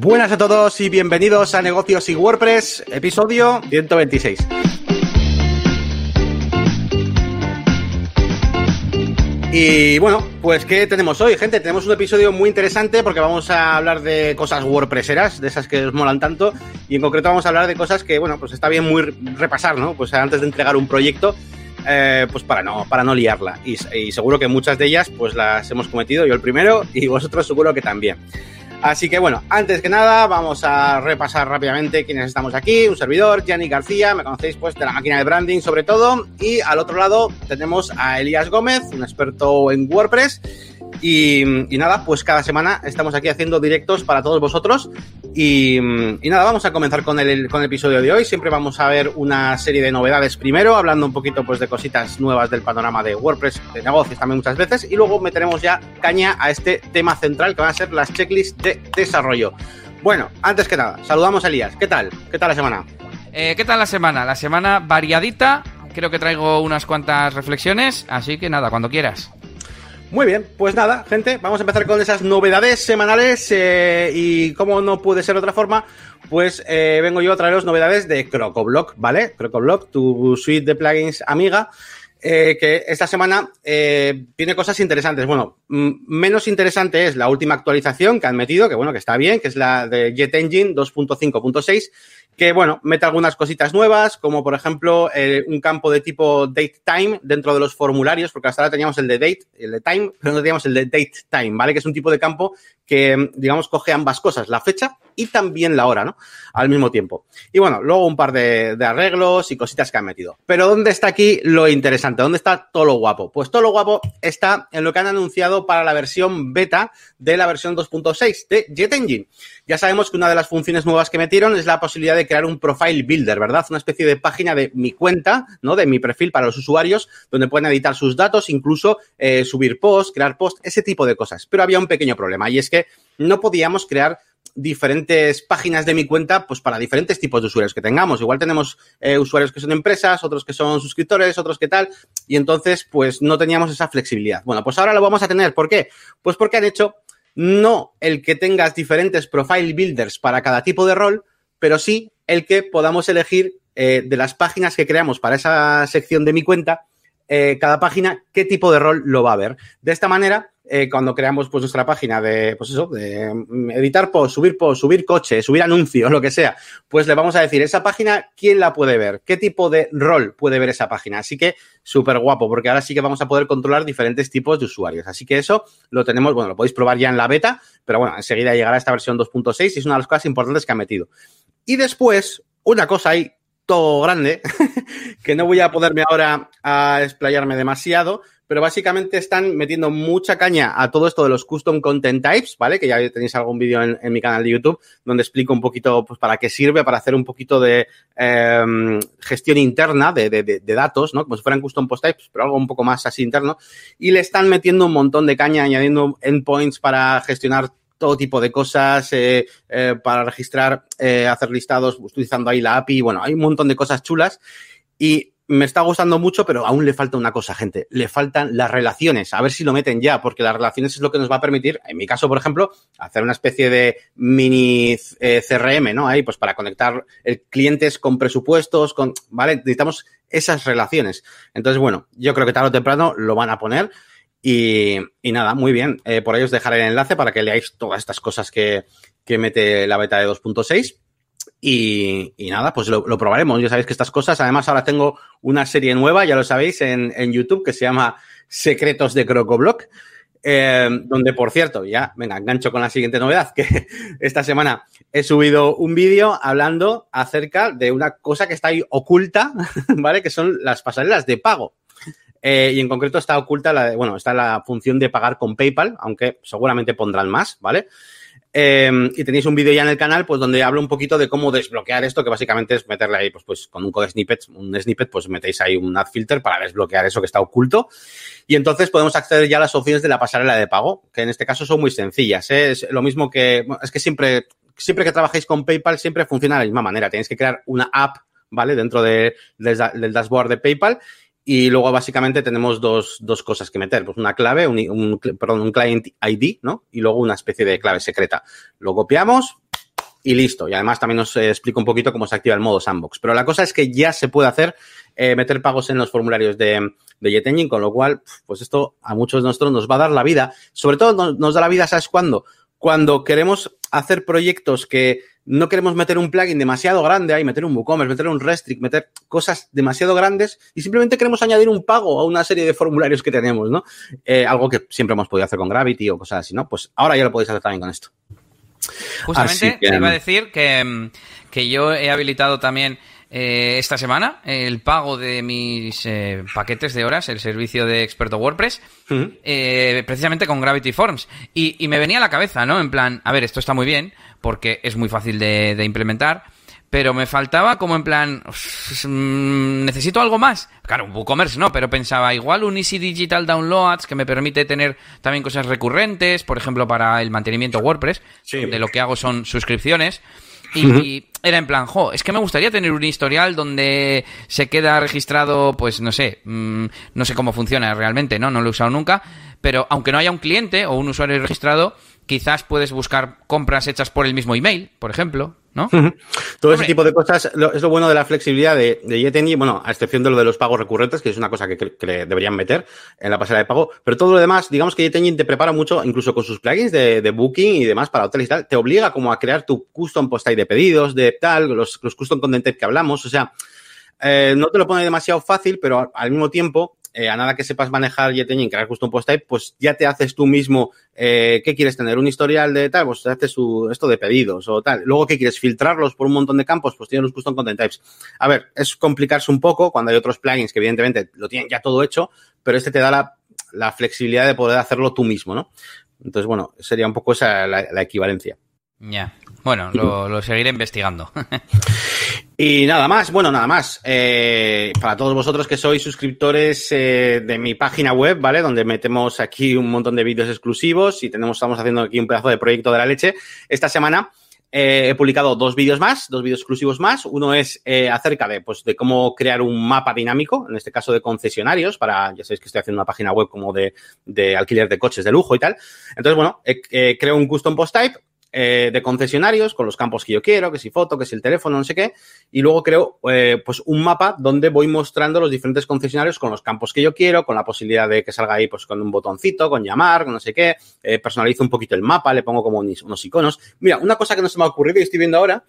Buenas a todos y bienvenidos a Negocios y WordPress, episodio 126. Y bueno, pues ¿qué tenemos hoy, gente? Tenemos un episodio muy interesante porque vamos a hablar de cosas WordPresseras, de esas que os molan tanto, y en concreto vamos a hablar de cosas que, bueno, pues está bien muy repasar, ¿no? Pues antes de entregar un proyecto, eh, pues para no, para no liarla. Y, y seguro que muchas de ellas, pues las hemos cometido, yo el primero, y vosotros seguro que también. Así que bueno, antes que nada, vamos a repasar rápidamente quiénes estamos aquí. Un servidor, Gianni García, me conocéis pues de la máquina de branding sobre todo. Y al otro lado tenemos a Elías Gómez, un experto en WordPress. Y, nada, pues cada semana estamos aquí haciendo directos para todos vosotros. Y, y, nada, vamos a comenzar con el, con el episodio de hoy. Siempre vamos a ver una serie de novedades primero, hablando un poquito pues de cositas nuevas del panorama de WordPress, de negocios también muchas veces. Y luego meteremos ya caña a este tema central que van a ser las checklists de desarrollo. Bueno, antes que nada, saludamos a Elías. ¿Qué tal? ¿Qué tal la semana? Eh, ¿Qué tal la semana? La semana variadita. Creo que traigo unas cuantas reflexiones, así que nada, cuando quieras. Muy bien, pues nada, gente, vamos a empezar con esas novedades semanales eh, y como no puede ser de otra forma, pues eh, vengo yo a traeros novedades de CrocoBlock, ¿vale? CrocoBlock, tu suite de plugins amiga, eh, que esta semana eh, tiene cosas interesantes. Bueno, menos interesante es la última actualización que han metido, que bueno, que está bien, que es la de Jet Engine 2.5.6 que bueno, mete algunas cositas nuevas, como por ejemplo eh, un campo de tipo date time dentro de los formularios, porque hasta ahora teníamos el de date, el de time, pero no teníamos el de date time, ¿vale? Que es un tipo de campo que, digamos, coge ambas cosas, la fecha y también la hora, ¿no? Al mismo tiempo. Y bueno, luego un par de, arreglos y cositas que han metido. Pero ¿dónde está aquí lo interesante? ¿Dónde está todo lo guapo? Pues todo lo guapo está en lo que han anunciado para la versión beta de la versión 2.6 de Jet Engine. Ya sabemos que una de las funciones nuevas que metieron es la posibilidad de crear un profile builder, ¿verdad? Una especie de página de mi cuenta, ¿no? De mi perfil para los usuarios, donde pueden editar sus datos, incluso eh, subir posts, crear posts, ese tipo de cosas. Pero había un pequeño problema y es que no podíamos crear diferentes páginas de mi cuenta, pues para diferentes tipos de usuarios que tengamos. Igual tenemos eh, usuarios que son empresas, otros que son suscriptores, otros que tal, y entonces, pues no teníamos esa flexibilidad. Bueno, pues ahora lo vamos a tener. ¿Por qué? Pues porque han hecho no el que tengas diferentes profile builders para cada tipo de rol, pero sí el que podamos elegir eh, de las páginas que creamos para esa sección de mi cuenta, eh, cada página, qué tipo de rol lo va a ver. De esta manera, eh, cuando creamos pues nuestra página de, pues eso, de editar post, subir post, subir coche, subir anuncios, lo que sea, pues le vamos a decir, esa página, ¿quién la puede ver? ¿Qué tipo de rol puede ver esa página? Así que súper guapo, porque ahora sí que vamos a poder controlar diferentes tipos de usuarios. Así que eso lo tenemos, bueno, lo podéis probar ya en la beta, pero bueno, enseguida llegará esta versión 2.6 y es una de las cosas importantes que ha metido. Y después, una cosa ahí todo grande, que no voy a poderme ahora a explayarme demasiado, pero básicamente están metiendo mucha caña a todo esto de los custom content types, ¿vale? Que ya tenéis algún vídeo en, mi canal de YouTube donde explico un poquito pues, para qué sirve, para hacer un poquito de eh, gestión interna de, de, de, datos, ¿no? Como si fueran custom post types, pero algo un poco más así interno. Y le están metiendo un montón de caña, añadiendo endpoints para gestionar todo tipo de cosas eh, eh, para registrar, eh, hacer listados utilizando ahí la API. Bueno, hay un montón de cosas chulas y me está gustando mucho, pero aún le falta una cosa, gente. Le faltan las relaciones. A ver si lo meten ya, porque las relaciones es lo que nos va a permitir, en mi caso, por ejemplo, hacer una especie de mini eh, CRM, ¿no? Ahí, pues para conectar clientes con presupuestos, con, ¿vale? Necesitamos esas relaciones. Entonces, bueno, yo creo que tarde o temprano lo van a poner. Y, y nada, muy bien. Eh, por ahí os dejaré el enlace para que leáis todas estas cosas que, que mete la beta de 2.6. Y, nada, pues lo, probaremos. Ya sabéis que estas cosas, además ahora tengo una serie nueva, ya lo sabéis, en, en YouTube que se llama Secretos de Crocoblock. Eh, donde, por cierto, ya, venga, engancho con la siguiente novedad, que esta semana he subido un vídeo hablando acerca de una cosa que está ahí oculta, ¿vale? Que son las pasarelas de pago. Eh, y en concreto está oculta la, bueno, está la función de pagar con PayPal, aunque seguramente pondrán más, ¿vale? Eh, y tenéis un vídeo ya en el canal, pues donde hablo un poquito de cómo desbloquear esto, que básicamente es meterle ahí, pues, pues con un code snippet, un snippet, pues metéis ahí un ad filter para desbloquear eso que está oculto. Y entonces podemos acceder ya a las opciones de la pasarela de pago, que en este caso son muy sencillas. ¿eh? Es lo mismo que, es que siempre, siempre que trabajéis con PayPal, siempre funciona de la misma manera. Tenéis que crear una app, ¿vale? Dentro de, de, del dashboard de PayPal y luego básicamente tenemos dos, dos cosas que meter, pues una clave, un, un, perdón, un client ID, ¿no? Y luego una especie de clave secreta. Lo copiamos, y listo. Y además también os eh, explico un poquito cómo se activa el modo sandbox. Pero la cosa es que ya se puede hacer eh, meter pagos en los formularios de, de Jet Engine, con lo cual, pues esto a muchos de nosotros nos va a dar la vida. Sobre todo nos, nos da la vida, ¿sabes cuándo? Cuando queremos hacer proyectos que no queremos meter un plugin demasiado grande ahí, meter un WooCommerce, meter un Restrict, meter cosas demasiado grandes y simplemente queremos añadir un pago a una serie de formularios que tenemos, ¿no? Eh, algo que siempre hemos podido hacer con Gravity o cosas así, ¿no? Pues ahora ya lo podéis hacer también con esto. Justamente que... te iba a decir que, que yo he habilitado también eh, esta semana el pago de mis eh, paquetes de horas, el servicio de experto WordPress, uh -huh. precisamente con Gravity Forms. Y, y, me venía a la cabeza, ¿no? En plan, a ver, esto está muy bien porque es muy fácil de, de implementar. Pero me faltaba como en plan, mmm, necesito algo más. Claro, un WooCommerce no, pero pensaba igual un Easy Digital Downloads que me permite tener también cosas recurrentes, por ejemplo, para el mantenimiento WordPress. Sí. De lo que hago son suscripciones. Y, uh -huh. y, era en plan, jo, es que me gustaría tener un historial donde se queda registrado, pues no sé, mmm, no sé cómo funciona realmente, ¿no? No lo he usado nunca, pero aunque no haya un cliente o un usuario registrado, quizás puedes buscar compras hechas por el mismo email, por ejemplo, ¿no? Todo Hombre. ese tipo de cosas lo, es lo bueno de la flexibilidad de, de bueno, a excepción de lo de los pagos recurrentes, que es una cosa que, que, que deberían meter en la pasarela de pago, pero todo lo demás, digamos que JetEngine te prepara mucho, incluso con sus plugins de, de Booking y demás para hoteles y tal, te obliga como a crear tu custom post de pedidos, de tal, los, los custom content que hablamos, o sea, eh, no te lo pone demasiado fácil, pero al mismo tiempo eh, a nada que sepas manejar JetEngine, crear custom post type, pues ya te haces tú mismo eh, qué quieres tener, un historial de tal, pues haces su, esto de pedidos o tal. Luego, ¿qué quieres? Filtrarlos por un montón de campos, pues tienes los custom content types. A ver, es complicarse un poco cuando hay otros plugins que evidentemente lo tienen ya todo hecho, pero este te da la, la flexibilidad de poder hacerlo tú mismo, ¿no? Entonces, bueno, sería un poco esa la equivalencia. Ya. Bueno, lo, seguiré investigando. y nada más, bueno, nada más. Eh, para todos vosotros que sois suscriptores eh, de mi página web, ¿vale? Donde metemos aquí un montón de vídeos exclusivos y tenemos, estamos haciendo aquí un pedazo de proyecto de la leche. Esta semana eh, he publicado dos vídeos más, dos vídeos exclusivos más. Uno es eh, acerca de, pues, de cómo crear un mapa dinámico, en este caso de concesionarios, para, ya sabéis que estoy haciendo una página web como de, alquiler de coches de lujo y tal. Entonces, bueno, creo un custom post type eh, de concesionarios con los campos que yo quiero, que si foto, que si el teléfono, no sé qué, y luego creo eh, pues un mapa donde voy mostrando los diferentes concesionarios con los campos que yo quiero, con la posibilidad de que salga ahí pues con un botoncito, con llamar, con no sé qué, eh, personalizo un poquito el mapa, le pongo como unos, iconos. Mira, una cosa que no se me ha ocurrido y estoy viendo ahora,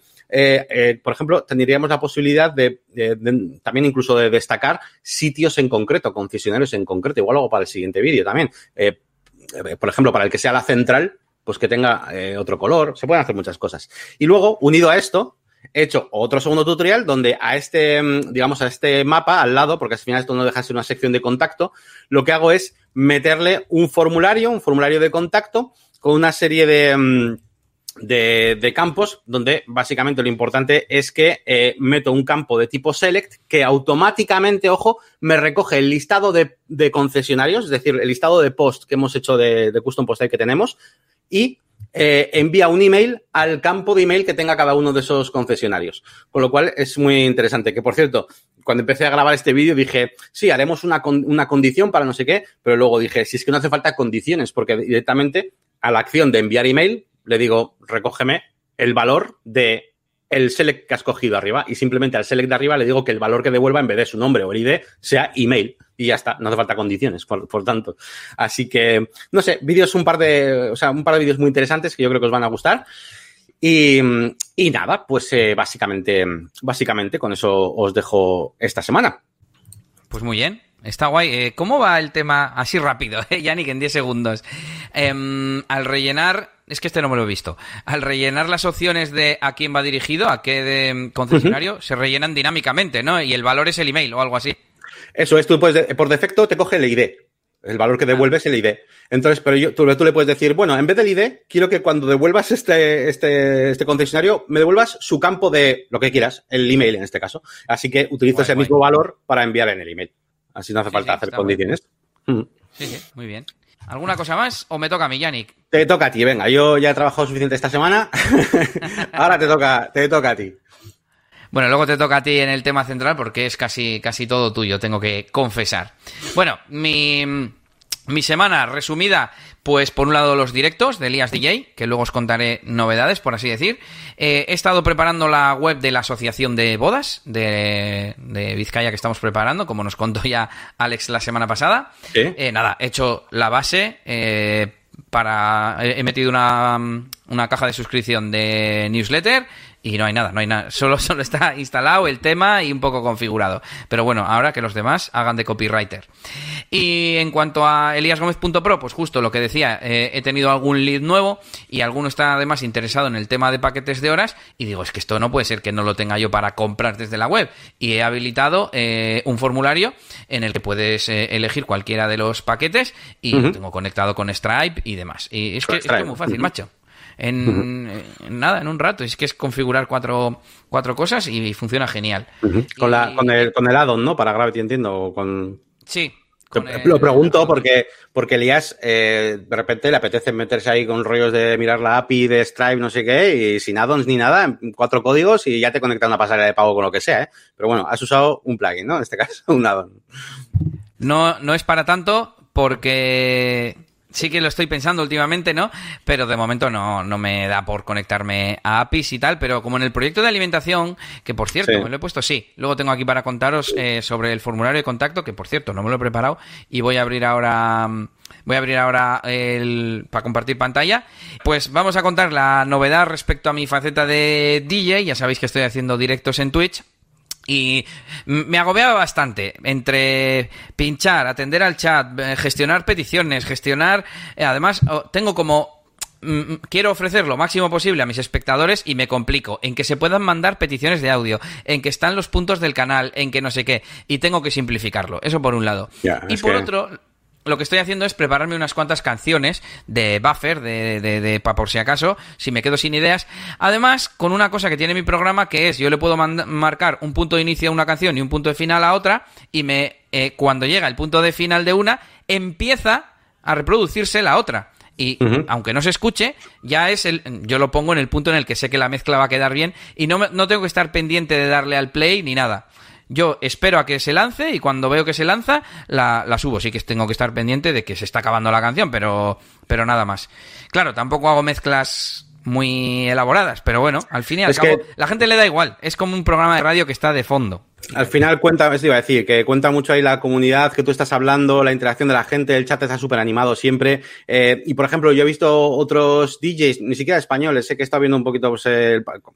por ejemplo, tendríamos la posibilidad de, también incluso de destacar sitios en concreto, concesionarios en concreto, igual algo para el siguiente vídeo también. por ejemplo, para el que sea la central, pues que tenga eh, otro color. Se pueden hacer muchas cosas. Y luego, unido a esto, he hecho otro segundo tutorial donde a este, digamos, a este mapa al lado, porque al final esto no deja de ser una sección de contacto, lo que hago es meterle un formulario, un formulario de contacto con una serie de, de, de campos donde básicamente lo importante es que eh, meto un campo de tipo select que automáticamente, ojo, me recoge el listado de, de concesionarios, es decir, el listado de post que hemos hecho de, de custom post que tenemos, y eh, envía un email al campo de email que tenga cada uno de esos concesionarios. Con lo cual es muy interesante. Que por cierto, cuando empecé a grabar este vídeo dije, sí, haremos una, con una condición para no sé qué, pero luego dije, si es que no hace falta condiciones, porque directamente a la acción de enviar email le digo, recógeme el valor de el select que has cogido arriba y simplemente al select de arriba le digo que el valor que devuelva en vez de su nombre o el ID sea email y ya está, no hace falta condiciones, por, tanto. Así que, no sé, vídeos, un par de, o sea, un par de vídeos muy interesantes que yo creo que os van a gustar. Y, y nada, pues eh, básicamente, básicamente con eso os dejo esta semana. Pues muy bien. Está guay. Eh, ¿Cómo va el tema así rápido, eh, Yannick, en 10 segundos? Eh, al rellenar, es que este no me lo he visto, al rellenar las opciones de a quién va dirigido, a qué de concesionario, uh -huh. se rellenan dinámicamente, ¿no? Y el valor es el email o algo así. Eso es, tú puedes, por defecto te coge el ID. El valor que devuelves es el ID. Entonces, pero yo, tú, tú, le puedes decir, bueno, en vez del ID, quiero que cuando devuelvas este, este, este concesionario, me devuelvas su campo de lo que quieras, el email en este caso. Así que utilizo guay, ese guay. mismo valor para enviar en el email. Así no hace sí, falta sí, hacer condiciones. Bueno. Sí, sí, muy bien. ¿Alguna cosa más o me toca a mí, Yannick? Te toca a ti, venga. Yo ya he trabajado suficiente esta semana. Ahora te toca, te toca a ti. Bueno, luego te toca a ti en el tema central porque es casi, casi todo tuyo, tengo que confesar. Bueno, mi, Mi semana resumida, pues por un lado los directos de Elías DJ, que luego os contaré novedades, por así decir. Eh, he estado preparando la web de la Asociación de Bodas de, Vizcaya que estamos preparando, como nos contó ya Alex la semana pasada. Eh, nada, he hecho la base. Eh, para he metido una, una caja de suscripción de newsletter y no hay nada, no hay nada. Solo, solo está instalado el tema y un poco configurado. Pero bueno, ahora que los demás hagan de copywriter. Y en cuanto a eliasgomez.pro, pues justo lo que decía, eh, he tenido algún lead nuevo y alguno está además interesado en el tema de paquetes de horas y digo, es que esto no puede ser que no lo tenga yo para comprar desde la web. Y he habilitado eh, un formulario en el que puedes eh, elegir cualquiera de los paquetes y lo tengo conectado con Stripe y demás. Y es que es muy fácil, macho en, nada, en un rato. Es que es configurar cuatro, cuatro cosas y, funciona genial. con, la, con, el, con el add-on, ¿no? Para Gravity, entiendo. Con... Sí. Lo pregunto porque, porque Elías eh, de repente le apetece meterse ahí con rollos de mirar la API de Stripe, no sé qué, y sin add-ons ni nada, cuatro códigos y ya te conecta a una pasarela de pago con lo que sea, ¿eh? Pero bueno, has usado un plugin, ¿no? En este caso, un add-on. No, no es para tanto porque sí que lo estoy pensando últimamente, ¿no? Pero de momento no, no me da por conectarme a APIs y tal, pero como en el proyecto de alimentación, que por cierto, me lo he puesto, sí, luego tengo aquí para contaros eh, sobre el formulario de contacto, que por cierto, no me lo he preparado, y voy a abrir ahora... Voy a abrir ahora el para compartir pantalla. Pues vamos a contar la novedad respecto a mi faceta de DJ. Ya sabéis que estoy haciendo directos en Twitch. Y me agobiaba bastante entre pinchar, atender al chat, eh, gestionar peticiones, gestionar... Eh, además, tengo como mm, mm, quiero ofrecer lo máximo posible a mis espectadores y me complico en que se puedan mandar peticiones de audio, en que están los puntos del canal, en que no sé qué, y tengo que simplificarlo. Eso por un lado. y por otro, lo que estoy haciendo es prepararme unas cuantas canciones de buffer, de, de, de por si acaso, si me quedo sin ideas. Además, con una cosa que tiene mi programa, que es yo le puedo marcar un punto de inicio a una canción y un punto de final a otra, y me eh, cuando llega el punto de final de una, empieza a reproducirse la otra. Y aunque no se escuche, ya es el. Yo lo pongo en el punto en el que sé que la mezcla va a quedar bien y no, no tengo que estar pendiente de darle al play ni nada. Yo espero a que se lance y cuando veo que se lanza, la, la, subo. Sí que tengo que estar pendiente de que se está acabando la canción, pero, pero nada más. Claro, tampoco hago mezclas muy elaboradas, pero bueno, al fin y al cabo, la gente le da igual. Es como un programa de radio que está de fondo. Al final cuenta, eso iba a decir, que cuenta mucho ahí la comunidad que tú estás hablando, la interacción de la gente, el chat está súper animado siempre. Eh, y por ejemplo, yo he visto otros DJs, ni siquiera españoles, sé que he estado viendo un poquito, pues,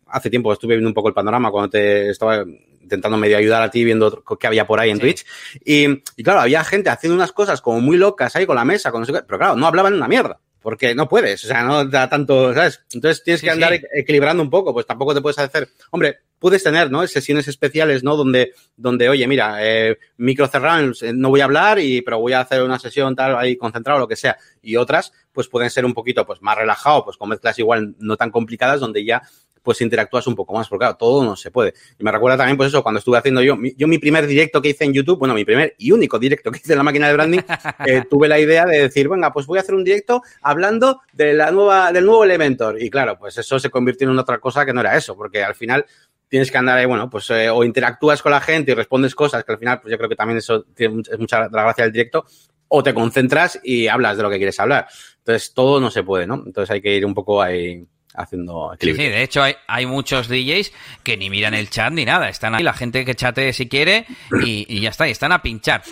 hace tiempo estuve viendo un poco el panorama cuando te estaba intentando medio ayudar a ti viendo qué había por ahí en Twitch. Y, y, claro, había gente haciendo unas cosas como muy locas ahí con la mesa, con no sé qué, pero claro, no hablaban una mierda porque no puedes, o sea, no da tanto, ¿sabes? Entonces tienes que andar equilibrando un poco, pues tampoco te puedes hacer, hombre, puedes tener, ¿no? Sesiones especiales, ¿no? Donde, donde oye, mira, eh, micro cerrado, no voy a hablar, y, pero voy a hacer una sesión tal, ahí concentrado, lo que sea. Y otras, pues pueden ser un poquito, pues más relajado, pues con mezclas igual no tan complicadas, donde ya pues interactúas un poco más, porque claro, todo no se puede. Y me recuerda también, pues eso, cuando estuve haciendo yo, yo mi primer directo que hice en YouTube, bueno, mi primer y único directo que hice en la máquina de branding, eh, tuve la idea de decir, venga, pues voy a hacer un directo hablando de la nueva, del nuevo Elementor. Y claro, pues eso se convirtió en otra cosa que no era eso, porque al final tienes que andar ahí, bueno, pues eh, o interactúas con la gente y respondes cosas, que al final, pues yo creo que también eso tiene, es mucha la gracia del directo, o te concentras y hablas de lo que quieres hablar. Entonces, todo no se puede, ¿no? Entonces hay que ir un poco ahí haciendo equilibrio. Sí, de hecho hay, hay muchos DJs que ni miran el chat ni nada, están ahí la gente que chate si quiere y, ya está, y están a pinchar.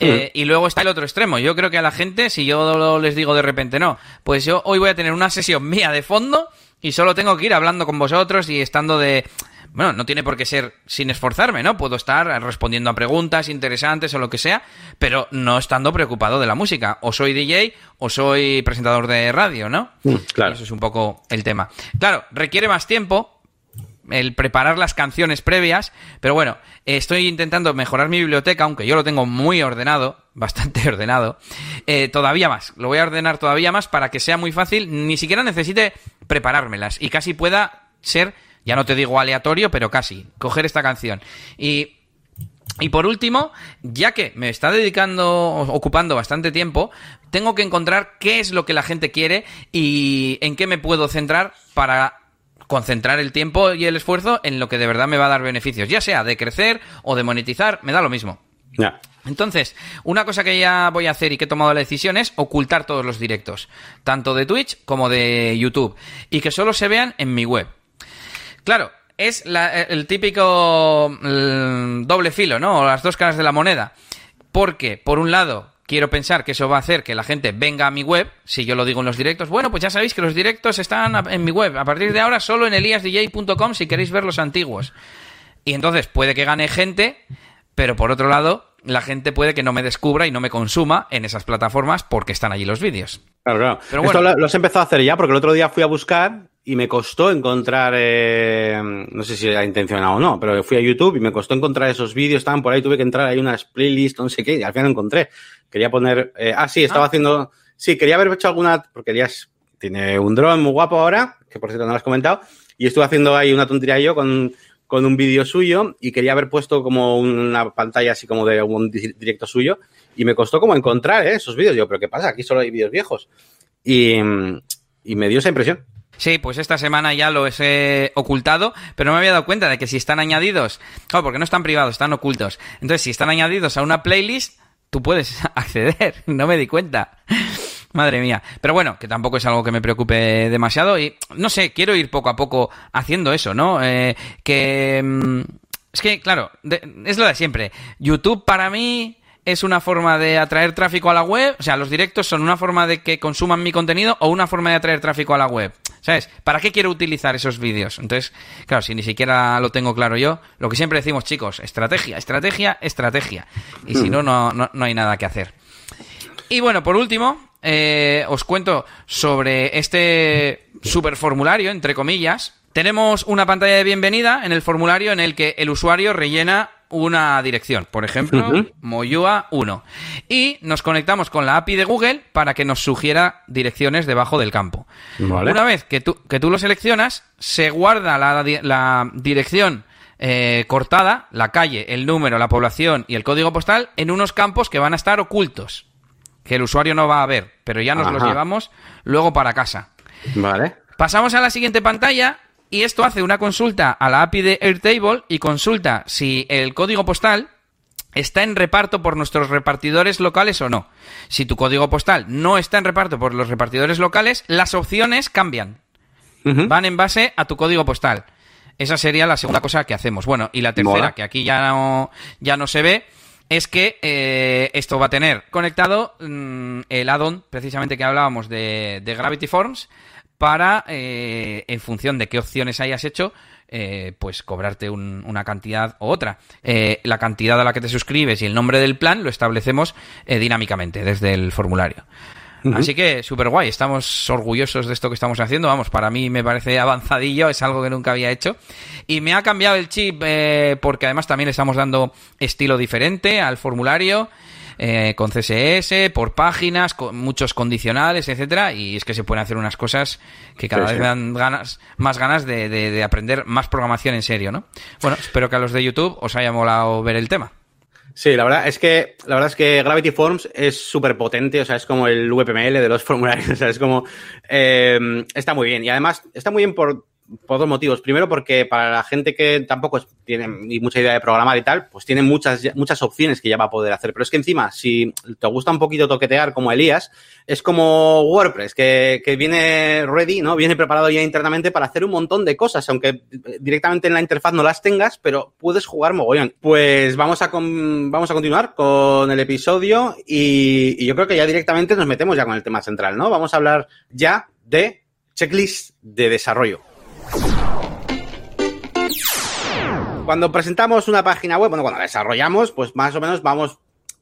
Eh, y luego está el otro extremo. Yo creo que a la gente, si yo les digo de repente no, pues yo hoy voy a tener una sesión mía de fondo y solo tengo que ir hablando con vosotros y estando de bueno, no tiene por qué ser sin esforzarme, ¿no? Puedo estar respondiendo a preguntas interesantes o lo que sea, pero no estando preocupado de la música. O soy DJ o soy presentador de radio, ¿no? Mm, claro. Eso es un poco el tema. Claro, requiere más tiempo el preparar las canciones previas, pero bueno, estoy intentando mejorar mi biblioteca, aunque yo lo tengo muy ordenado, bastante ordenado, eh, todavía más, lo voy a ordenar todavía más para que sea muy fácil, ni siquiera necesite preparármelas y casi pueda ser ya no te digo aleatorio, pero casi. Coger esta canción. Y y por último, ya que me está dedicando, ocupando bastante tiempo, tengo que encontrar qué es lo que la gente quiere y en qué me puedo centrar para concentrar el tiempo y el esfuerzo en lo que de verdad me va a dar beneficios, ya sea de crecer o de monetizar, me da lo mismo. Entonces, una cosa que ya voy a hacer y que he tomado la decisión es ocultar todos los directos, tanto de Twitch como de YouTube, y que solo se vean en mi web. Claro, es el típico mm, doble filo, ¿no? O las dos caras de la moneda. Porque, por un lado, quiero pensar que eso va a hacer que la gente venga a mi web, si yo lo digo en los directos. Bueno, pues ya sabéis que los directos están en mi web. A partir de ahora, solo en eliasdj.com si queréis ver los antiguos. Y entonces puede que gane gente, pero por otro lado, la gente puede que no me descubra y no me consuma en esas plataformas porque están allí los vídeos. Claro, claro. Pero Esto lo, has empezado a hacer ya porque el otro día fui a buscar y me costó encontrar, eh, no sé si era intencionado o no, pero fui a YouTube y me costó encontrar esos vídeos, estaban por ahí, tuve que entrar, hay unas playlists, no sé qué, y al final lo encontré. Quería poner, eh, ah, sí, estaba ah. haciendo, sí, quería haber hecho alguna, porque Elías tiene un dron muy guapo ahora, que por cierto no lo has comentado, y estuve haciendo ahí una tontería yo con, con un vídeo suyo y quería haber puesto como una pantalla así como de un directo suyo y me costó como encontrar ¿eh? esos vídeos. Yo, pero ¿qué pasa? Aquí solo hay vídeos viejos. Y, y me dio esa impresión. Sí, pues esta semana ya lo he ocultado, pero me había dado cuenta de que si están añadidos, claro, porque no están privados, están ocultos. Entonces, si están añadidos a una playlist, tú puedes acceder. No me di cuenta. Madre mía. Pero bueno, que tampoco es algo que me preocupe demasiado y no sé, quiero ir poco a poco haciendo eso, ¿no? Eh, que... Mm, es que, claro, es lo de siempre. YouTube para mí es una forma de atraer tráfico a la web, o sea, los directos son una forma de que consuman mi contenido o una forma de atraer tráfico a la web. ¿Sabes? ¿Para qué quiero utilizar esos vídeos? Entonces, claro, si ni siquiera lo tengo claro yo, lo que siempre decimos, chicos, estrategia, estrategia, estrategia. Y si no, no, no hay nada que hacer. Y bueno, por último, eh, os cuento sobre este super formulario, entre comillas. Tenemos una pantalla de bienvenida en el formulario en el que el usuario rellena una dirección, por ejemplo, Moyua 1. Y nos conectamos con la API de Google para que nos sugiera direcciones debajo del campo. Una vez que tú, que tú lo seleccionas, se guarda la, dirección eh, cortada, la calle, el número, la población y el código postal en unos campos que van a estar ocultos que el usuario no va a ver, pero ya nos los llevamos luego para casa. Vale. Pasamos a la siguiente pantalla y esto hace una consulta a la API de Airtable y consulta si el código postal está en reparto por nuestros repartidores locales o no. Si tu código postal no está en reparto por los repartidores locales, las opciones cambian. Van en base a tu código postal. Esa sería la segunda cosa que hacemos. Bueno, y la tercera, que aquí ya no, ya no se ve, es que eh, esto va a tener conectado mm, el add-on, precisamente que hablábamos de, Gravity Forms, para, eh, en función de qué opciones hayas hecho, eh, pues cobrarte una cantidad u otra. la cantidad a la que te suscribes y el nombre del plan lo establecemos dinámicamente desde el formulario. Así que súper guay, estamos orgullosos de esto que estamos haciendo. Vamos, para mí me parece avanzadillo, es algo que nunca había hecho. Y me ha cambiado el chip eh, porque además también le estamos dando estilo diferente al formulario. Eh, con CSS, por páginas, con muchos condicionales, etcétera, y es que se pueden hacer unas cosas que cada vez me dan ganas, más ganas de, de, aprender más programación en serio, ¿no? Bueno, espero que a los de YouTube os haya molado ver el tema. Sí, la verdad es que la verdad es que Gravity Forms es súper potente, o sea, es como el VPML de los formularios, o sea, es como eh, está muy bien. Y además está muy bien por por dos motivos. Primero, porque para la gente que tampoco tiene ni mucha idea de programar y tal, pues tiene muchas, muchas opciones que ya va a poder hacer. Pero es que encima, si te gusta un poquito toquetear como Elías, es como WordPress, que, que viene ready, ¿no? Viene preparado ya internamente para hacer un montón de cosas, aunque directamente en la interfaz no las tengas, pero puedes jugar mogollón. Pues vamos a, vamos a continuar con el episodio y yo creo que ya directamente nos metemos ya con el tema central, ¿no? Vamos a hablar ya de checklist de desarrollo. Cuando presentamos una página web, bueno, cuando la desarrollamos, pues más o menos vamos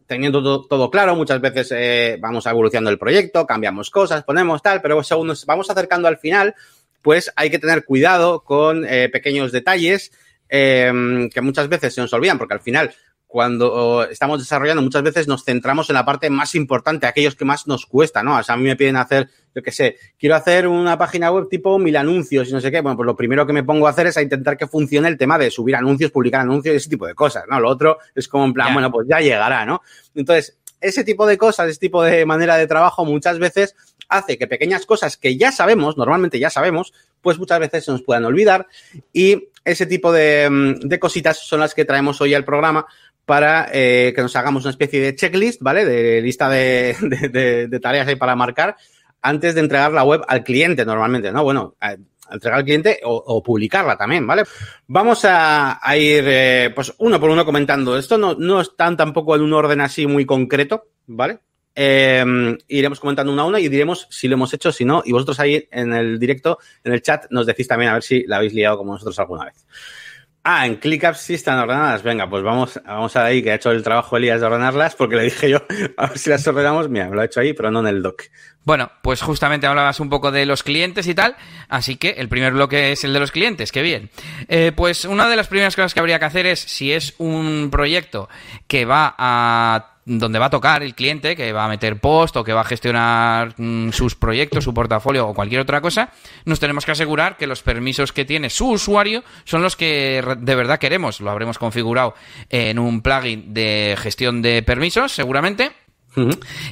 teniendo todo, claro. Muchas veces eh, vamos evolucionando el proyecto, cambiamos cosas, ponemos tal, pero según nos vamos acercando al final, pues hay que tener cuidado con eh, pequeños detalles eh, que muchas veces se nos olvidan, porque al final cuando estamos desarrollando muchas veces nos centramos en la parte más importante, aquellos que más nos cuesta, ¿no? O sea, a mí me piden hacer, yo qué sé, quiero hacer una página web tipo mil anuncios y no sé qué. Bueno, pues lo primero que me pongo a hacer es a intentar que funcione el tema de subir anuncios, publicar anuncios y ese tipo de cosas, ¿no? Lo otro es como en plan, bueno, pues ya llegará, ¿no? Entonces, ese tipo de cosas, ese tipo de manera de trabajo muchas veces hace que pequeñas cosas que ya sabemos, normalmente ya sabemos, pues muchas veces se nos puedan olvidar y ese tipo de, de cositas son las que traemos hoy al programa para eh, que nos hagamos una especie de checklist, ¿vale? De lista de, tareas ahí para marcar antes de entregar la web al cliente normalmente, ¿no? Bueno, entregar al cliente o, publicarla también, ¿vale? Vamos a, ir, eh, pues, uno por uno comentando. Esto no, no tan tampoco en un orden así muy concreto, ¿vale? Em, iremos comentando una a una y diremos si lo hemos hecho, si no, y vosotros ahí en el directo, en el chat, nos decís también a ver si la habéis liado como nosotros alguna vez. Ah, en ClickUp sí están ordenadas. Venga, pues vamos, vamos a ahí que ha hecho el trabajo Elías de ordenarlas, porque le dije yo, a ver si las ordenamos. Mira, lo ha hecho ahí, pero no en el doc. Bueno, pues justamente hablabas un poco de los clientes y tal, así que el primer bloque es el de los clientes, qué bien. Eh, pues una de las primeras cosas que habría que hacer es, si es un proyecto que va a donde va a tocar el cliente, que va a meter post o que va a gestionar mm, sus proyectos, su portafolio o cualquier otra cosa, nos tenemos que asegurar que los permisos que tiene su usuario son los que de verdad queremos. Lo habremos configurado en un plugin de gestión de permisos, seguramente.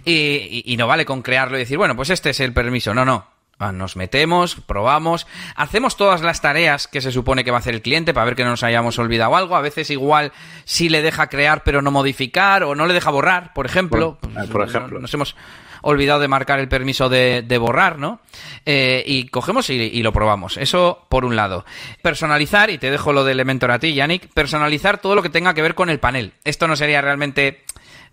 y, no vale con crearlo y decir, bueno, pues este es el permiso. No, no. Ah, nos metemos, probamos, hacemos todas las tareas que se supone que va a hacer el cliente para ver que no nos hayamos olvidado algo. A veces igual sí le deja crear pero no modificar o no le deja borrar, por ejemplo. Pues, por ejemplo. Nos hemos olvidado de marcar el permiso de, borrar, ¿no? Eh, y cogemos y, y, lo probamos. Eso por un lado. Personalizar, y te dejo lo de Elementor a ti, Yannick, personalizar todo lo que tenga que ver con el panel. Esto no sería realmente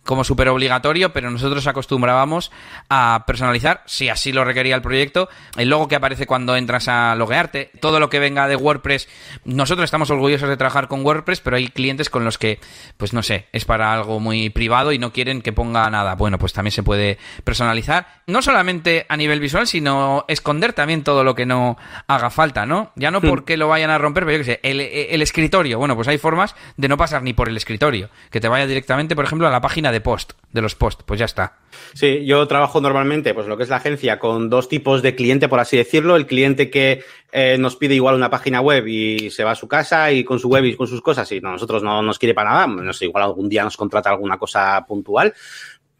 como súper obligatorio, pero nosotros acostumbrábamos a personalizar, si así lo requería el proyecto, el logo que aparece cuando entras a loguearte, todo lo que venga de WordPress. Nosotros estamos orgullosos de trabajar con WordPress, pero hay clientes con los que, pues no sé, es para algo muy privado y no quieren que ponga nada. Bueno, pues también se puede personalizar, no solamente a nivel visual, sino esconder también todo lo que no haga falta, ¿no? Ya no porque lo vayan a romper, pero yo qué sé, el, el escritorio, bueno, pues hay formas de no pasar ni por el escritorio, que te vaya directamente, por ejemplo, a la página de post, de los post, pues ya está. Sí, yo trabajo normalmente, pues lo que es la agencia, con dos tipos de cliente, por así decirlo. El cliente que eh, nos pide igual una página web y se va a su casa y con su web y con sus cosas y nosotros no nos quiere para nada, no sé, igual algún día nos contrata alguna cosa puntual.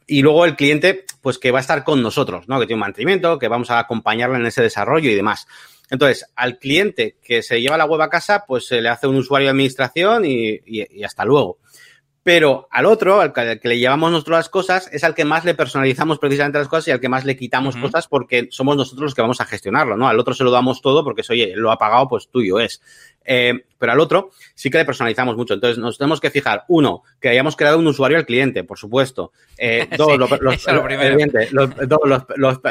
Y luego el cliente, pues que va a estar con nosotros, ¿no? Que tiene un mantenimiento, que vamos a acompañarle en ese desarrollo y demás. Entonces, al cliente que se lleva la web a casa, pues se le hace un usuario de administración y hasta luego. Pero al otro, al que, le llevamos nosotros las cosas, es al que más le personalizamos precisamente las cosas y al que más le quitamos cosas porque somos nosotros los que vamos a gestionarlo, ¿no? Al otro se lo damos todo porque, oye, lo ha pagado, pues tuyo es. Eh, pero al otro sí que le personalizamos mucho. Entonces nos tenemos que fijar, uno, que hayamos creado un usuario al cliente, por supuesto. Eh, dos, los,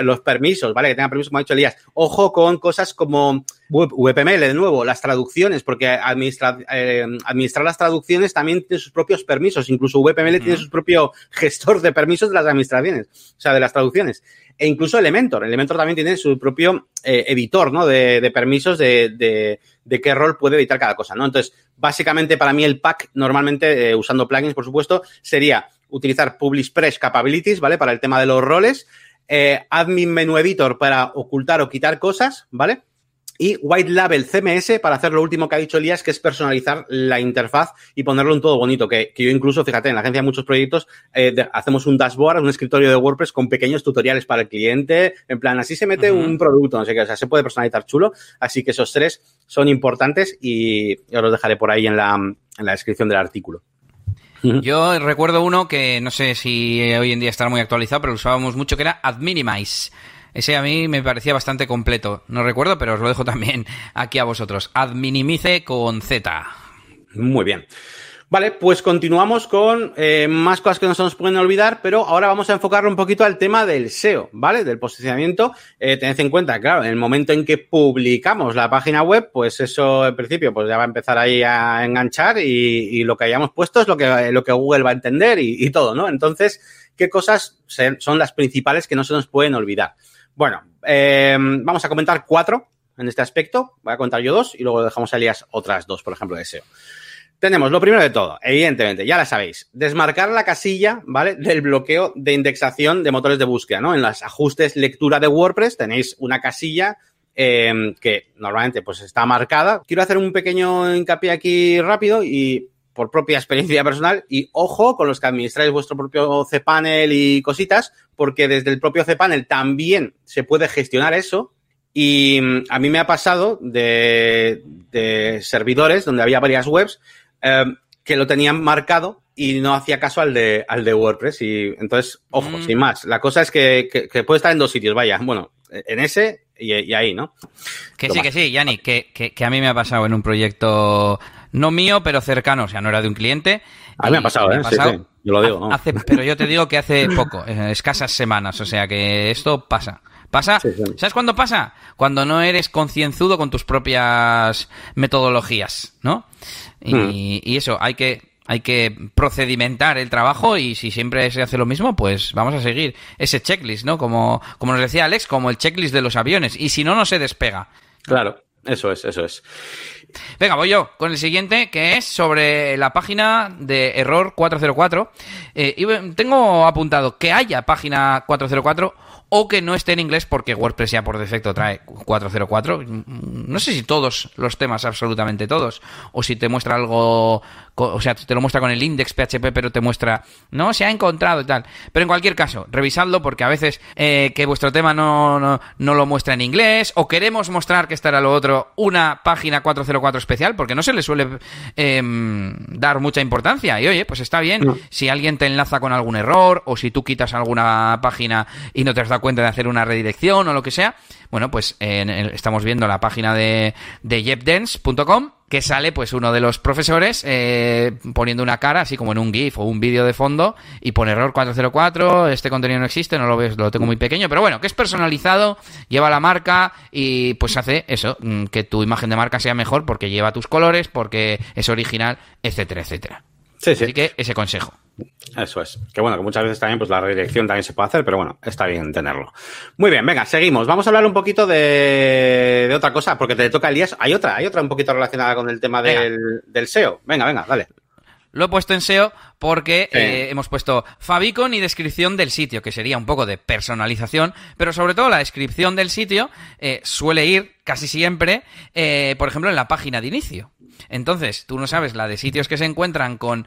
los, permisos, ¿vale? Que tengan permisos, como ha dicho Elías. Ojo con cosas como VPML, de nuevo, las traducciones, porque administrar, eh, administrar las traducciones también tiene sus propios permisos. Incluso VPML tiene su propio gestor de permisos de las administraciones, o sea, de las traducciones e incluso Elementor. Elementor también tiene su propio eh, editor, ¿no? De, permisos de, de, qué rol puede editar cada cosa, ¿no? Entonces, básicamente para mí el pack, normalmente, eh, usando plugins, por supuesto, sería utilizar Publish Press Capabilities, ¿vale? Para el tema de los roles, eh, Admin Menu Editor para ocultar o quitar cosas, ¿vale? Y White Label CMS para hacer lo último que ha dicho Elías, que es personalizar la interfaz y ponerlo en todo bonito. Que, yo incluso, fíjate, en la agencia de muchos proyectos eh, hacemos un dashboard, un escritorio de WordPress con pequeños tutoriales para el cliente. En plan, así se mete un producto, no sé qué, o sea, se puede personalizar chulo. Así que esos tres son importantes y os los dejaré por ahí en la, en la descripción del artículo. Yo recuerdo uno que no sé si hoy en día estará muy actualizado, pero lo usábamos mucho, que era AdMinimize ese a mí me parecía bastante completo. No recuerdo, pero os lo dejo también aquí a vosotros. Adminimice con Z. Muy bien. Vale, pues continuamos con eh, más cosas que no se nos pueden olvidar, pero ahora vamos a enfocarlo un poquito al tema del SEO, ¿vale? Del posicionamiento. Eh, tened en cuenta, claro, en el momento en que publicamos la página web, pues eso en principio pues ya va a empezar ahí a enganchar y, lo que hayamos puesto es lo que, lo que Google va a entender y, y todo, ¿no? Entonces, ¿qué cosas son las principales que no se nos pueden olvidar? Bueno, eh, vamos a comentar cuatro en este aspecto. Voy a contar yo dos y luego dejamos a otras dos, por ejemplo, de SEO. Tenemos lo primero de todo, evidentemente, ya la sabéis, desmarcar la casilla, ¿vale? Del bloqueo de indexación de motores de búsqueda, ¿no? En los ajustes lectura de WordPress tenéis una casilla eh, que normalmente pues está marcada. Quiero hacer un pequeño hincapié aquí rápido y por propia experiencia personal y ojo con los que administráis vuestro propio cPanel y cositas, porque desde el propio cPanel también se puede gestionar eso. Y mm, a mí me ha pasado de, servidores donde había varias webs eh, que lo tenían marcado y no hacía caso al de, al de WordPress. Y entonces, ojo, mm. sin más. La cosa es que, que, puede estar en dos sitios, vaya. Bueno, en ese y, ahí, ¿no? Que sí, que sí, Yanni, que, que, a mí me ha pasado en un proyecto no mío, pero cercano, o sea, no era de un cliente. A mí me ha pasado, ¿eh? sí, sí. Yo lo digo, ¿no? pero yo te digo que hace poco, eh, escasas semanas, o sea que esto pasa. Pasa, ¿sabes cuándo pasa? Cuando no eres concienzudo con tus propias metodologías, ¿no? Y, hmm. y, eso, hay que hay que procedimentar el trabajo y si siempre se hace lo mismo, pues vamos a seguir ese checklist, ¿no? Como, como nos decía Alex, como el checklist de los aviones. Y si no, no se despega. Claro, eso es, eso es. Venga, voy yo con el siguiente, que es sobre la página de error 404. Eh, y tengo apuntado que haya página 404 o que no esté en inglés porque WordPress ya por defecto trae 404. No sé si todos los temas, absolutamente todos, o si te muestra algo o sea, te lo muestra con el index PHP, pero te muestra, no, se ha encontrado y tal. Pero en cualquier caso, revisadlo porque a veces eh, que vuestro tema no, no, no, lo muestra en inglés o queremos mostrar que estará lo otro una página 404 especial porque no se le suele em, dar mucha importancia. Y oye, pues está bien si alguien te enlaza con algún error o si tú quitas alguna página y no te has dado cuenta de hacer una redirección o lo que sea. Bueno, pues estamos viendo la página de, de jepdance.com que sale pues uno de los profesores eh, poniendo una cara así como en un GIF o un vídeo de fondo y pone error 404, este contenido no existe, no lo ves, lo tengo muy pequeño, pero bueno, que es personalizado, lleva la marca y pues hace eso, mm, que tu imagen de marca sea mejor porque lleva tus colores, porque es original, etcétera, etcétera. Sí, sí. Así que ese consejo. Eso es. Que bueno, que muchas veces también pues la redirección también se puede hacer, pero bueno, está bien tenerlo. Muy bien, venga, seguimos. Vamos a hablar un poquito de, de otra cosa, porque te toca el día. Hay otra, hay otra un poquito relacionada con el tema del, del, SEO. Venga, venga, dale. Lo he puesto en SEO porque eh, hemos puesto favicon y descripción del sitio, que sería un poco de personalización, pero sobre todo la descripción del sitio eh, suele ir casi siempre, eh, por ejemplo, en la página de inicio. Entonces, tú no sabes la de sitios que se encuentran con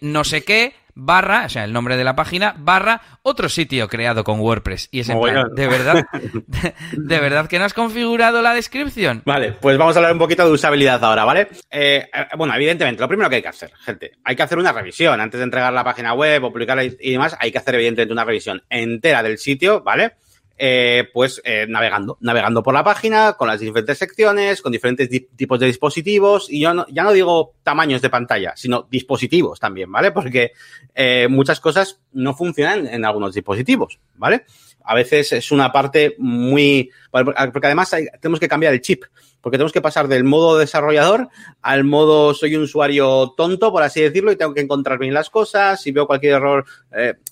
no sé qué, barra, o sea, el nombre de la página, barra otro sitio creado con WordPress. Y es en plan, ¿de verdad? De, verdad que no has configurado la descripción? Vale, pues vamos a hablar un poquito de usabilidad ahora, ¿vale? Eh, eh, bueno, evidentemente, lo primero que hay que hacer, gente, hay que hacer una revisión. Antes de entregar la página web o publicarla y demás, hay que hacer evidentemente una revisión entera del sitio, ¿vale? Eh, pues eh, navegando, navegando por la página, con las diferentes secciones, con diferentes tipos de dispositivos, y yo no, ya no digo tamaños de pantalla, sino dispositivos también, ¿vale? Porque eh, muchas cosas no funcionan en algunos dispositivos, ¿vale? A veces es una parte muy... Porque además tenemos que cambiar el chip, porque tenemos que pasar del modo desarrollador al modo soy un usuario tonto, por así decirlo, y tengo que encontrar bien las cosas, si veo cualquier error,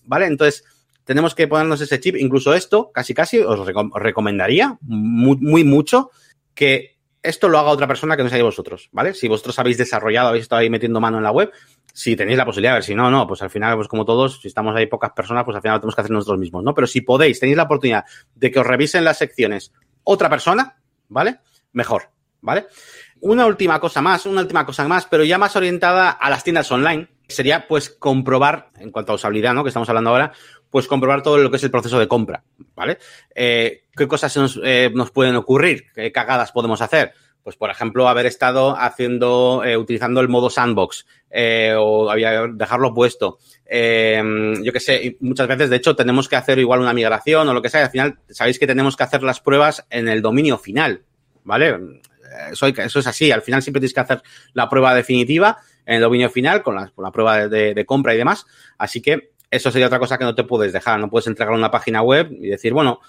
¿vale? Entonces tenemos que ponernos ese chip. Incluso esto, casi casi, os, recomendaría muy, mucho que esto lo haga otra persona que no seáis vosotros, ¿vale? Si vosotros habéis desarrollado, habéis estado ahí metiendo mano en la web, si tenéis la posibilidad, a ver, si no, no, pues al final, pues como todos, si estamos ahí pocas personas, pues al final lo tenemos que hacer nosotros mismos, ¿no? Pero si podéis, tenéis la oportunidad de que os revisen las secciones otra persona, ¿vale? Mejor, ¿vale? Una última cosa más, una última cosa más, pero ya más orientada a las tiendas online, sería pues comprobar, en cuanto a usabilidad, ¿no? Que estamos hablando ahora, pues comprobar todo lo que es el proceso de compra, ¿vale? Eh, ¿Qué cosas nos, eh, nos, pueden ocurrir? ¿Qué cagadas podemos hacer? Pues, por ejemplo, haber estado haciendo, eh, utilizando el modo sandbox o había, dejarlo puesto. yo qué sé, muchas veces, de hecho, tenemos que hacer igual una migración o lo que sea. Y al final, sabéis que tenemos que hacer las pruebas en el dominio final, ¿vale? Eso, es así. Al final siempre tienes que hacer la prueba definitiva en el dominio final con la, con prueba de compra y demás. Así que eso sería otra cosa que no te puedes dejar. No puedes entregar una página web y decir, bueno,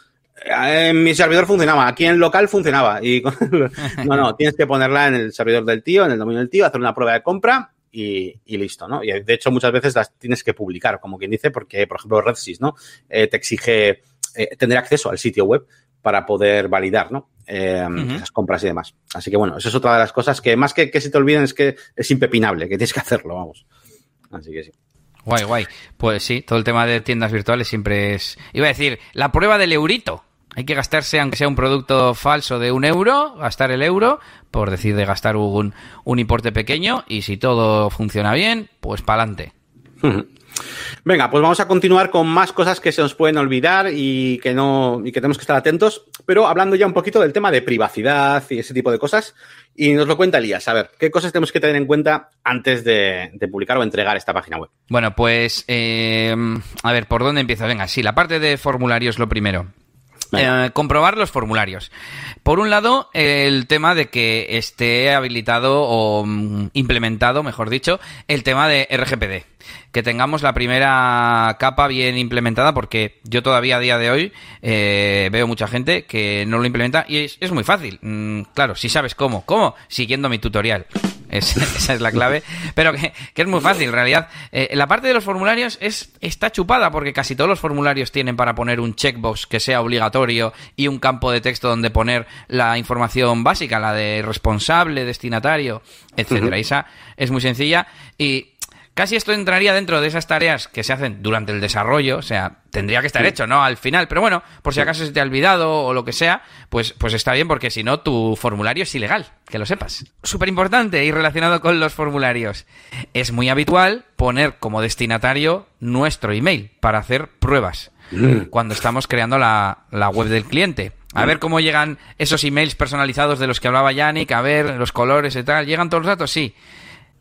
eh, en mi servidor funcionaba, aquí en local funcionaba. Y no, no, tienes que ponerla en el servidor del tío, en el dominio del tío, hacer una prueba de compra y, listo, ¿no? Y de hecho muchas veces las tienes que publicar, como quien dice, porque, por ejemplo, RedSys, ¿no? Eh, te exige eh, tener acceso al sitio web para poder validar, ¿no? Las compras y demás. Así que bueno, eso es otra de las cosas que más que que se te olviden es que es impepinable, que tienes que hacerlo, vamos. Así que sí. Guay, guay. Pues sí, todo el tema de tiendas virtuales siempre es... Iba a decir, la prueba del eurito. Hay que gastarse, aunque sea un producto falso de un euro, gastar el euro, por decir de gastar un, un importe pequeño, y si todo funciona bien, pues para adelante. Venga, pues vamos a continuar con más cosas que se nos pueden olvidar y que no y que tenemos que estar atentos, pero hablando ya un poquito del tema de privacidad y ese tipo de cosas. Y nos lo cuenta Elías. A ver, ¿qué cosas tenemos que tener en cuenta antes de, publicar o entregar esta página web? Bueno, pues eh, a ver, ¿por dónde empiezo? Venga, sí, la parte de formularios lo primero. Eh, comprobar los formularios. Por un lado, el tema de que esté habilitado o mm, implementado, mejor dicho, el tema de RGPD. Que tengamos la primera capa bien implementada, porque yo todavía a día de hoy eh, veo mucha gente que no lo implementa y es, muy fácil. Mm, claro, si sabes cómo. ¿Cómo? Siguiendo mi tutorial. esa es la clave. Pero que, es muy fácil, en realidad. Eh, la parte de los formularios es, está chupada porque casi todos los formularios tienen para poner un checkbox que sea obligatorio y un campo de texto donde poner la información básica, la de responsable, destinatario, etcétera. Esa es muy sencilla y Casi esto entraría dentro de esas tareas que se hacen durante el desarrollo, o sea, tendría que estar hecho, ¿no? Al final, pero bueno, por si acaso se te ha olvidado o lo que sea, pues, pues está bien porque si no, tu formulario es ilegal, que lo sepas. Súper importante y relacionado con los formularios. Es muy habitual poner como destinatario nuestro email para hacer pruebas mm. cuando estamos creando la, la web del cliente. A ver cómo llegan esos emails personalizados de los que hablaba Yannick, a ver los colores y tal. ¿Llegan todos los datos? Sí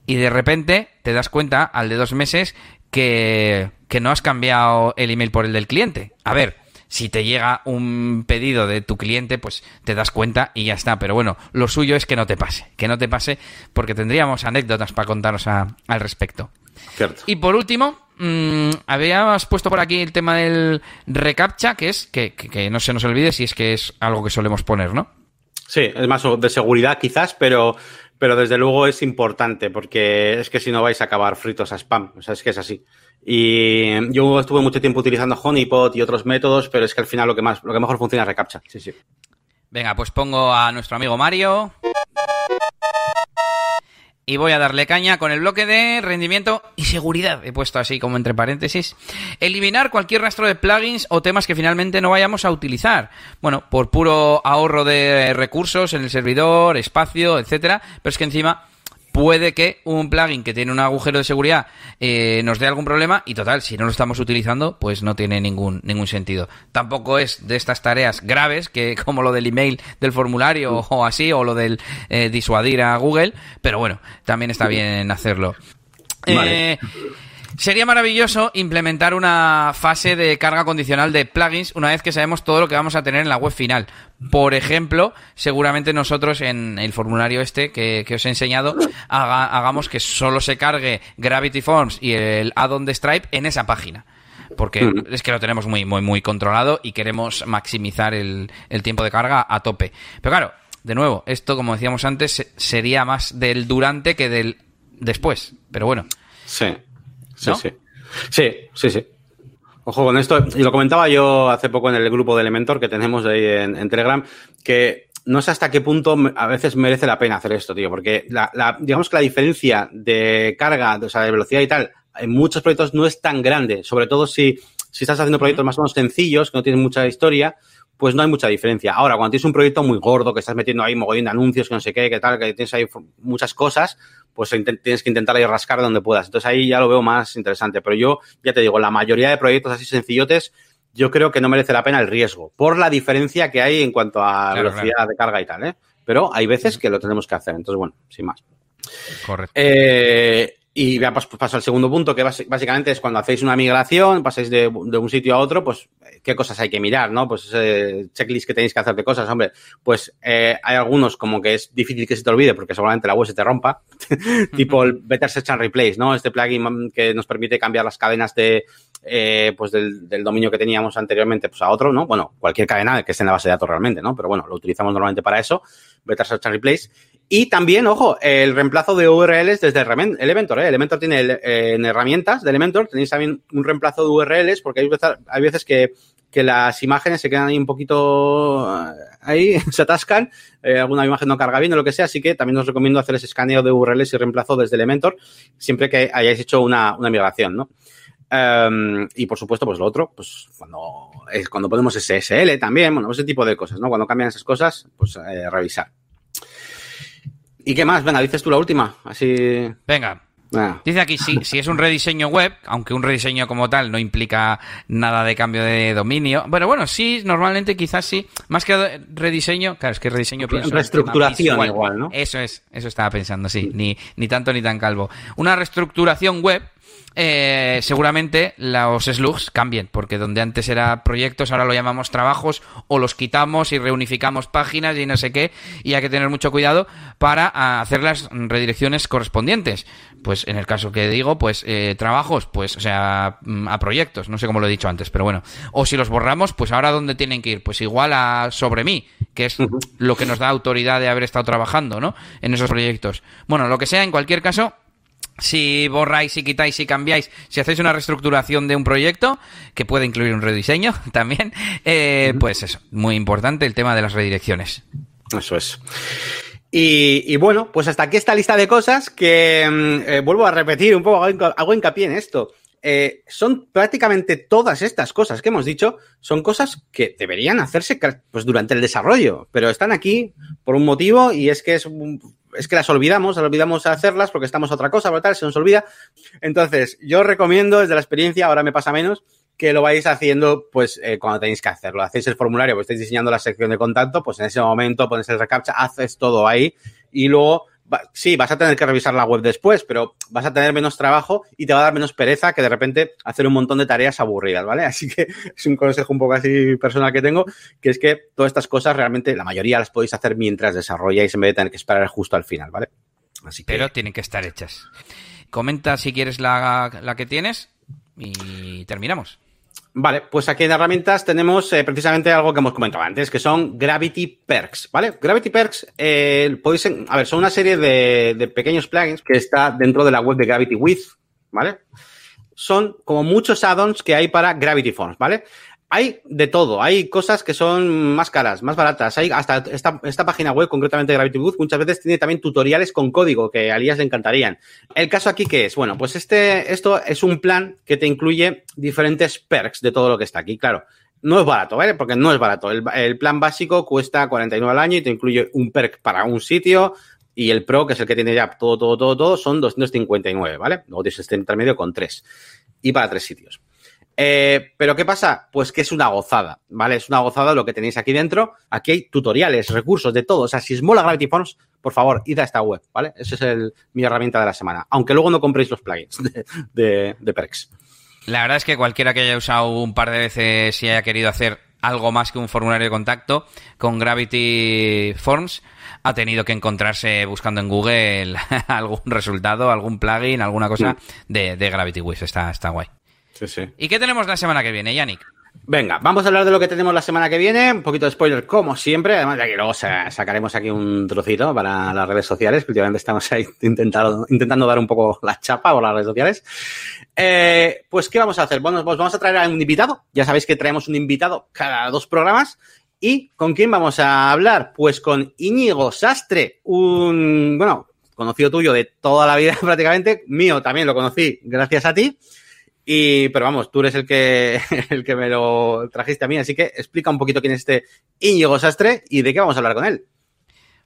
y de repente te das cuenta al de dos meses que, que no has cambiado el email por el del cliente. A ver, si te llega un pedido de tu cliente, pues te das cuenta y ya está. Pero bueno, lo suyo es que no te pase, que no te pase porque tendríamos anécdotas para contaros al respecto. Cierto. Y por último, mmm, habíamos puesto por aquí el tema del recaptcha, que es que, que, no se nos olvide si es que es algo que solemos poner, ¿no? Sí, es más de seguridad quizás, pero pero desde luego es importante porque es que si no vais a acabar fritos a spam, o sea, es que es así. Y yo estuve mucho tiempo utilizando Honeypot y otros métodos, pero es que al final lo que más, lo que mejor funciona es Recaptcha. Sí, sí. Venga, pues pongo a nuestro amigo Mario. Y voy a darle caña con el bloque de rendimiento y seguridad. He puesto así como entre paréntesis. Eliminar cualquier rastro de plugins o temas que finalmente no vayamos a utilizar. Bueno, por puro ahorro de recursos en el servidor, espacio, etcétera. Pero es que encima puede que un plugin que tiene un agujero de seguridad eh, nos dé algún problema y total, si no lo estamos utilizando, pues no tiene ningún, ningún sentido. Tampoco es de estas tareas graves, que como lo del email del formulario mm. o así, o lo del eh, disuadir a Google, pero bueno, también está bien hacerlo. Eh, Sería maravilloso implementar una fase de carga condicional de plugins una vez que sabemos todo lo que vamos a tener en la web final. Por ejemplo, seguramente nosotros en el formulario este que, os he enseñado hagamos que solo se cargue Gravity Forms y el add-on de Stripe en esa página porque es que lo tenemos muy, muy, muy controlado y queremos maximizar el, el, tiempo de carga a tope. Pero claro, de nuevo, esto, como decíamos antes, sería más del durante que del después. Pero bueno. Sí. Sí, sí. Sí, sí, sí. Ojo con esto, y lo comentaba yo hace poco en el grupo de Elementor que tenemos ahí en, Telegram, que no sé hasta qué punto a veces merece la pena hacer esto, tío, porque la, digamos que la diferencia de carga, o sea, de velocidad y tal, en muchos proyectos no es tan grande, sobre todo si, si estás haciendo proyectos más o menos sencillos, que no tienen mucha historia, pues no hay mucha diferencia. Ahora, cuando tienes un proyecto muy gordo, que estás metiendo ahí mogollón de anuncios, que no sé qué, que tal, que tienes ahí muchas cosas, pues tienes que intentar ahí rascar donde puedas. Entonces ahí ya lo veo más interesante. Pero yo, ya te digo, la mayoría de proyectos así sencillotes, yo creo que no merece la pena el riesgo, por la diferencia que hay en cuanto a velocidad de carga y tal, ¿eh? Pero hay veces que lo tenemos que hacer. Entonces, bueno, sin más. Correcto. Eh, y ya pues, paso al segundo punto, que básicamente es cuando hacéis una migración, pasáis de, un sitio a otro, pues qué cosas hay que mirar, ¿no? Pues ese checklist que tenéis que hacer de cosas, hombre, pues eh, hay algunos como que es difícil que se te olvide porque seguramente la web se te rompa, tipo el Better Search and Replace, ¿no? Este plugin que nos permite cambiar las cadenas de, eh, pues del, del, dominio que teníamos anteriormente pues a otro, ¿no? Bueno, cualquier cadena que esté en la base de datos realmente, ¿no? Pero bueno, lo utilizamos normalmente para eso, Better Search and Replace. Y también, ojo, el reemplazo de URLs desde Elementor. ¿eh? Elementor tiene eh, en herramientas de Elementor, tenéis también un reemplazo de URLs porque hay veces, que, las imágenes se quedan ahí un poquito eh, ahí, se atascan, eh, alguna imagen no carga bien o lo que sea, así que también os recomiendo hacer ese escaneo de URLs y reemplazo desde Elementor siempre que hayáis hecho una, una migración, ¿no? Um, y por supuesto, pues lo otro, pues cuando, cuando ponemos SSL también, bueno, ese tipo de cosas, ¿no? Cuando cambian esas cosas, pues revisar. ¿Y qué más? Venga, dices tú la última, así. Venga. Ah. Dice aquí, si, si es un rediseño web, aunque un rediseño como tal no implica nada de cambio de dominio. Bueno, bueno, sí, normalmente quizás sí. Más que rediseño, claro, es que rediseño pienso. Reestructuración igual, ¿no? Eso es, eso estaba pensando, sí. Ni, ni tanto ni tan calvo. Una reestructuración web eh, seguramente los slugs cambien, porque donde antes era proyectos, ahora lo llamamos trabajos, o los quitamos y reunificamos páginas y no sé qué, y hay que tener mucho cuidado para hacer las redirecciones correspondientes. Pues en el caso que digo, pues eh, trabajos, pues, o sea, mm, a proyectos, no sé cómo lo he dicho antes, pero bueno. O si los borramos, pues ahora dónde tienen que ir, pues igual a sobre mí, que es lo que nos da autoridad de haber estado trabajando, ¿no? En esos proyectos. Bueno, lo que sea, en cualquier caso, si borráis, si quitáis, si cambiáis, si hacéis una reestructuración de un proyecto, que puede incluir un rediseño también, eh, pues eso, muy importante el tema de las redirecciones. Eso es. Y, bueno, pues hasta aquí esta lista de cosas que mm, eh, vuelvo a repetir un poco, hago, hincapié en esto. Eh, son prácticamente todas estas cosas que hemos dicho, son cosas que deberían hacerse pues, durante el desarrollo, pero están aquí por un motivo y es que es es que las olvidamos, las olvidamos hacerlas porque estamos otra cosa, por tal, se nos olvida. Entonces, yo recomiendo desde la experiencia, ahora me pasa menos, que lo vais haciendo pues eh, cuando tenéis que hacerlo. Hacéis el formulario, pues estáis diseñando la sección de contacto, pues en ese momento pones el recaptcha, haces todo ahí y luego sí, vas a tener que revisar la web después, pero vas a tener menos trabajo y te va a dar menos pereza que de repente hacer un montón de tareas aburridas, ¿vale? Así que es un consejo un poco así personal que tengo, que es que todas estas cosas realmente la mayoría las podéis hacer mientras desarrolláis en vez de tener que esperar justo al final, ¿vale? Así Pero tienen que estar hechas. Comenta si quieres la, la que tienes y terminamos. Vale, pues aquí en herramientas tenemos eh, precisamente algo que hemos comentado antes, que son Gravity Perks, ¿vale? Gravity Perks, eh, podéis, a ver, son una serie de, de, pequeños plugins que está dentro de la web de Gravity With, ¿vale? Son como muchos add-ons que hay para Gravity Forms, ¿vale? Hay de todo. Hay cosas que son más caras, más baratas. Hay hasta esta, página web, concretamente Gravity Booth, muchas veces tiene también tutoriales con código que a Elías le encantarían. El caso aquí, ¿qué es? Bueno, pues este, esto es un plan que te incluye diferentes perks de todo lo que está aquí. Claro, no es barato, ¿vale? Porque no es barato. El, el plan básico cuesta 49 al año y te incluye un perk para un sitio, y el Pro, que es el que tiene ya todo, todo, todo, todo, son 259, ¿vale? Luego tienes este intermedio con tres. Y para tres sitios. Eh, pero ¿qué pasa? Pues que es una gozada, ¿vale? Es una gozada lo que tenéis aquí dentro. Aquí hay tutoriales, recursos, de todo. O sea, si es mola Gravity Forms, por favor, id a esta web, ¿vale? Esa es el, mi herramienta de la semana. Aunque luego no compréis los plugins de, de, Perks. La verdad es que cualquiera que haya usado un par de veces y haya querido hacer algo más que un formulario de contacto con Gravity Forms ha tenido que encontrarse buscando en Google algún resultado, algún plugin, alguna cosa de, de Gravity Wiz. Está, está guay. ¿Y qué tenemos la semana que viene, Yannick? Venga, vamos a hablar de lo que tenemos la semana que viene. Un poquito de spoiler, como siempre. Además, de que luego sacaremos aquí un trocito para las redes sociales. Últimamente estamos ahí intentando, intentando dar un poco la chapa por las redes sociales. Eh, pues, ¿qué vamos a hacer? Bueno, pues vamos a traer a un invitado. Ya sabéis que traemos un invitado cada dos programas. ¿Y con quién vamos a hablar? Pues con Íñigo Sastre, un, bueno, conocido tuyo de toda la vida prácticamente. Mío también lo conocí gracias a ti. Y, pero vamos, tú eres el que, el que me lo trajiste a mí, así que explica un poquito quién es este Íñigo Sastre y de qué vamos a hablar con él.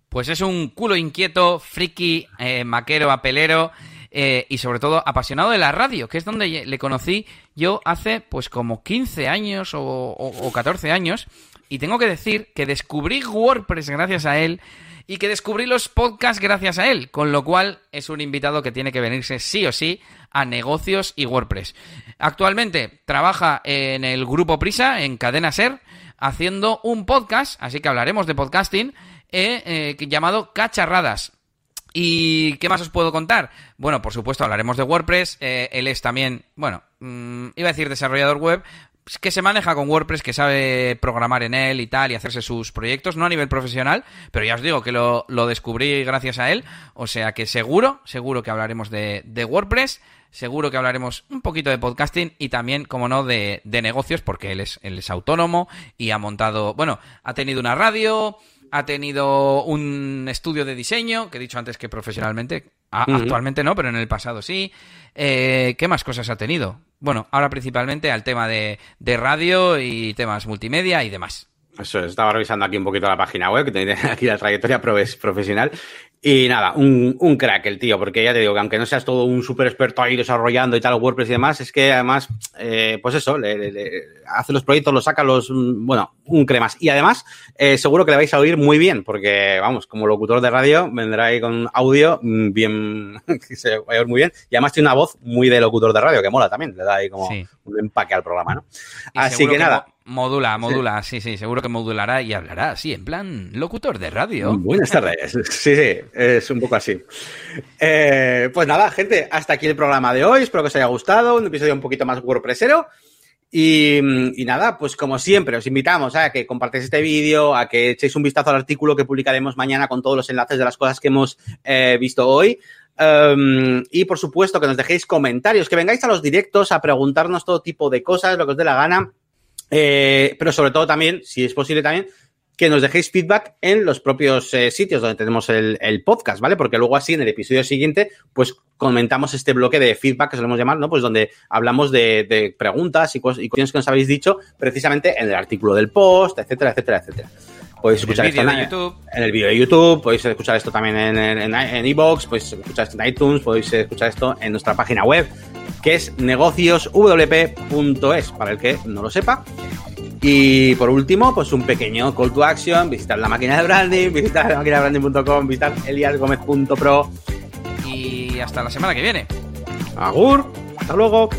Pues es un culo inquieto, friki, eh, maquero, apelero eh, y sobre todo apasionado de la radio, que es donde le conocí yo hace pues como 15 años o, o 14 años. Y tengo que decir que descubrí WordPress gracias a él y que descubrí los podcasts gracias a él, con lo cual es un invitado que tiene que venirse sí o sí a negocios y WordPress. Actualmente trabaja en el grupo Prisa, en Cadena Ser, haciendo un podcast, así que hablaremos de podcasting, eh, eh, llamado Cacharradas. ¿Y qué más os puedo contar? Bueno, por supuesto hablaremos de WordPress. Eh, él es también, bueno, mm, iba a decir desarrollador web, que se maneja con WordPress, que sabe programar en él y tal, y hacerse sus proyectos, no a nivel profesional, pero ya os digo que lo, descubrí gracias a él, o sea que seguro, seguro que hablaremos de, WordPress, seguro que hablaremos un poquito de podcasting y también, como no, de, negocios, porque él es, él es autónomo y ha montado, bueno, ha tenido una radio, ha tenido un estudio de diseño, que he dicho antes que profesionalmente, actualmente no, pero en el pasado sí. Eh, ¿Qué más cosas ha tenido? Bueno, ahora principalmente al tema de, radio y temas multimedia y demás. Eso, estaba revisando aquí un poquito la página web, que tiene aquí la trayectoria profesional. Y nada, un, un, crack el tío, porque ya te digo que aunque no seas todo un súper experto ahí desarrollando y tal, WordPress y demás, es que además, eh, pues eso, le, le, hace los proyectos, los saca, los, bueno, un cremas. Y además, eh, seguro que le vais a oír muy bien, porque vamos, como locutor de radio, vendrá ahí con audio mm, bien, que se va a oír muy bien. Y además tiene una voz muy de locutor de radio, que mola también, le da ahí como un empaque al programa, ¿no? Así que, nada. Modula, modula, sí. sí, seguro que modulará y hablará así, en plan locutor de radio. Buenas tardes. Sí, sí, es un poco así. Eh, pues nada, gente, hasta aquí el programa de hoy. Espero que os haya gustado. Un episodio un poquito más WordPressero. Y, y nada, pues como siempre, os invitamos a que compartáis este vídeo, a que echéis un vistazo al artículo que publicaremos mañana con todos los enlaces de las cosas que hemos eh, visto hoy. Um, y por supuesto que nos dejéis comentarios, que vengáis a los directos a preguntarnos todo tipo de cosas, lo que os dé la gana. Eh, pero sobre todo también, si es posible también, que nos dejéis feedback en los propios eh, sitios donde tenemos el, el, podcast, ¿vale? Porque luego así en el episodio siguiente, pues comentamos este bloque de feedback que solemos llamar, ¿no? Pues donde hablamos de, de preguntas y, cosas, y cuestiones que nos habéis dicho precisamente en el artículo del post, etcétera, etcétera, etcétera. Podéis escuchar esto en, en, el vídeo de YouTube, podéis escuchar esto también en iVoox, en, podéis escuchar esto en iTunes, podéis escuchar esto en nuestra página web, que es negocioswp.es, para el que no lo sepa. Y por último, pues un pequeño call to action, visitar la máquina de branding, visitar la máquina de branding.com, visitar eliasgomez.pro. Y hasta la semana que viene. Agur, hasta luego.